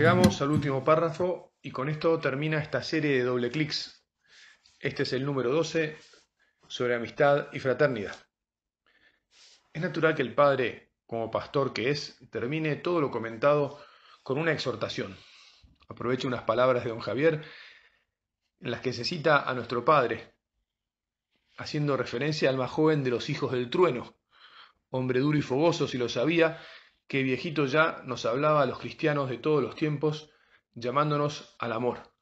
Llegamos al último párrafo y con esto termina esta serie de doble clics. Este es el número 12 sobre amistad y fraternidad. Es natural que el padre, como pastor que es, termine todo lo comentado con una exhortación. Aprovecho unas palabras de don Javier en las que se cita a nuestro padre, haciendo referencia al más joven de los hijos del trueno, hombre duro y fogoso si lo sabía, que viejito ya nos hablaba a los cristianos de todos los tiempos, llamándonos al amor.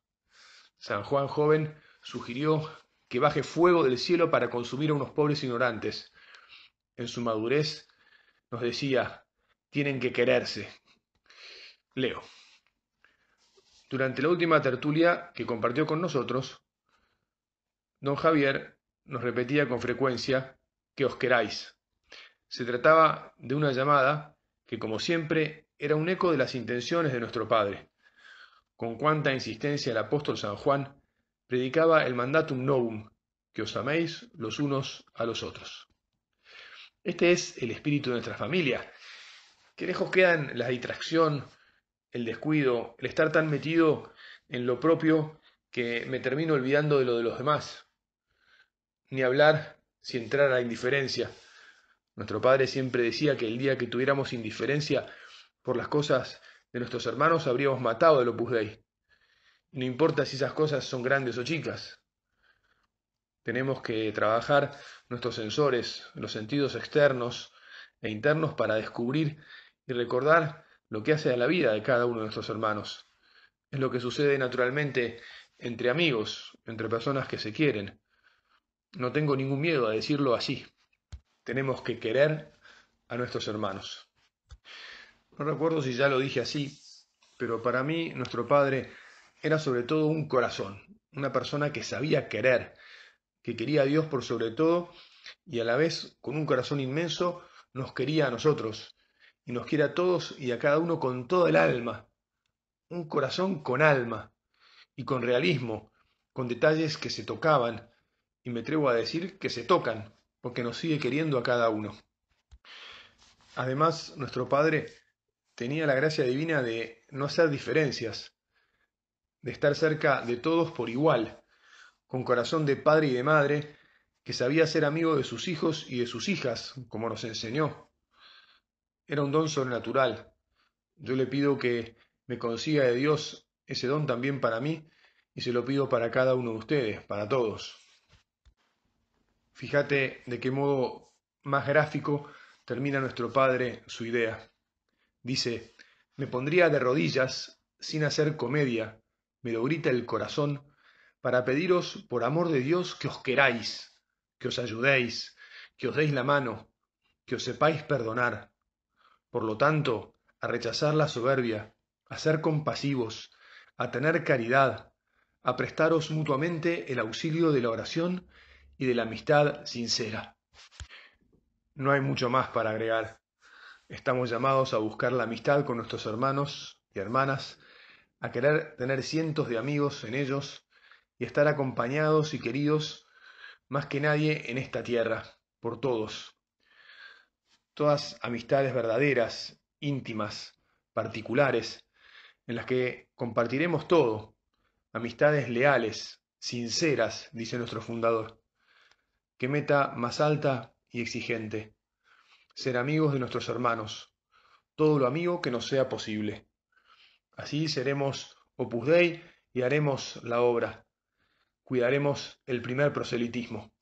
San Juan joven sugirió que baje fuego del cielo para consumir a unos pobres ignorantes. En su madurez nos decía, tienen que quererse. Leo. Durante la última tertulia que compartió con nosotros, don Javier nos repetía con frecuencia que os queráis. Se trataba de una llamada que como siempre era un eco de las intenciones de nuestro Padre. Con cuánta insistencia el apóstol San Juan predicaba el mandatum novum, que os améis los unos a los otros. Este es el espíritu de nuestra familia, que lejos quedan la distracción, el descuido, el estar tan metido en lo propio que me termino olvidando de lo de los demás. Ni hablar si entrar a indiferencia, nuestro padre siempre decía que el día que tuviéramos indiferencia por las cosas de nuestros hermanos habríamos matado el Opus Dei. no importa si esas cosas son grandes o chicas. Tenemos que trabajar nuestros sensores, los sentidos externos e internos para descubrir y recordar lo que hace a la vida de cada uno de nuestros hermanos. Es lo que sucede naturalmente entre amigos, entre personas que se quieren. No tengo ningún miedo a decirlo así tenemos que querer a nuestros hermanos. No recuerdo si ya lo dije así, pero para mí nuestro Padre era sobre todo un corazón, una persona que sabía querer, que quería a Dios por sobre todo y a la vez con un corazón inmenso nos quería a nosotros y nos quiere a todos y a cada uno con todo el alma. Un corazón con alma y con realismo, con detalles que se tocaban y me atrevo a decir que se tocan porque nos sigue queriendo a cada uno. Además, nuestro Padre tenía la gracia divina de no hacer diferencias, de estar cerca de todos por igual, con corazón de padre y de madre, que sabía ser amigo de sus hijos y de sus hijas, como nos enseñó. Era un don sobrenatural. Yo le pido que me consiga de Dios ese don también para mí y se lo pido para cada uno de ustedes, para todos. Fíjate de qué modo más gráfico termina nuestro Padre su idea. Dice, me pondría de rodillas, sin hacer comedia, me lo grita el corazón, para pediros, por amor de Dios, que os queráis, que os ayudéis, que os deis la mano, que os sepáis perdonar. Por lo tanto, a rechazar la soberbia, a ser compasivos, a tener caridad, a prestaros mutuamente el auxilio de la oración y de la amistad sincera. No hay mucho más para agregar. Estamos llamados a buscar la amistad con nuestros hermanos y hermanas, a querer tener cientos de amigos en ellos y estar acompañados y queridos más que nadie en esta tierra, por todos. Todas amistades verdaderas, íntimas, particulares, en las que compartiremos todo, amistades leales, sinceras, dice nuestro fundador. Qué meta más alta y exigente. Ser amigos de nuestros hermanos, todo lo amigo que nos sea posible. Así seremos Opus Dei y haremos la obra. Cuidaremos el primer proselitismo.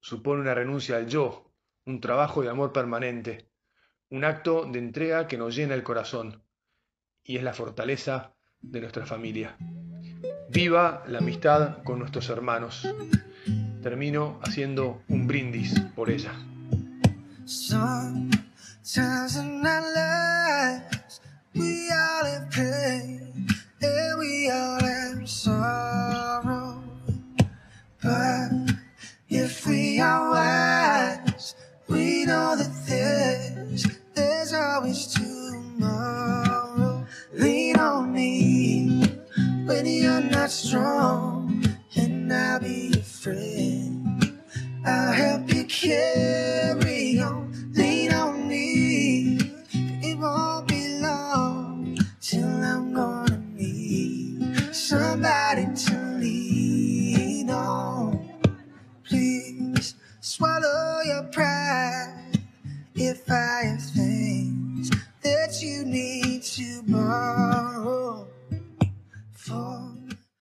Supone una renuncia al yo, un trabajo de amor permanente, un acto de entrega que nos llena el corazón y es la fortaleza de nuestra familia. Viva la amistad con nuestros hermanos termino haciendo un brindis por ella. Strong, and friend. I'll help you carry on, lean on me. It won't be long till I'm gonna need somebody to lean on. Please swallow your pride if I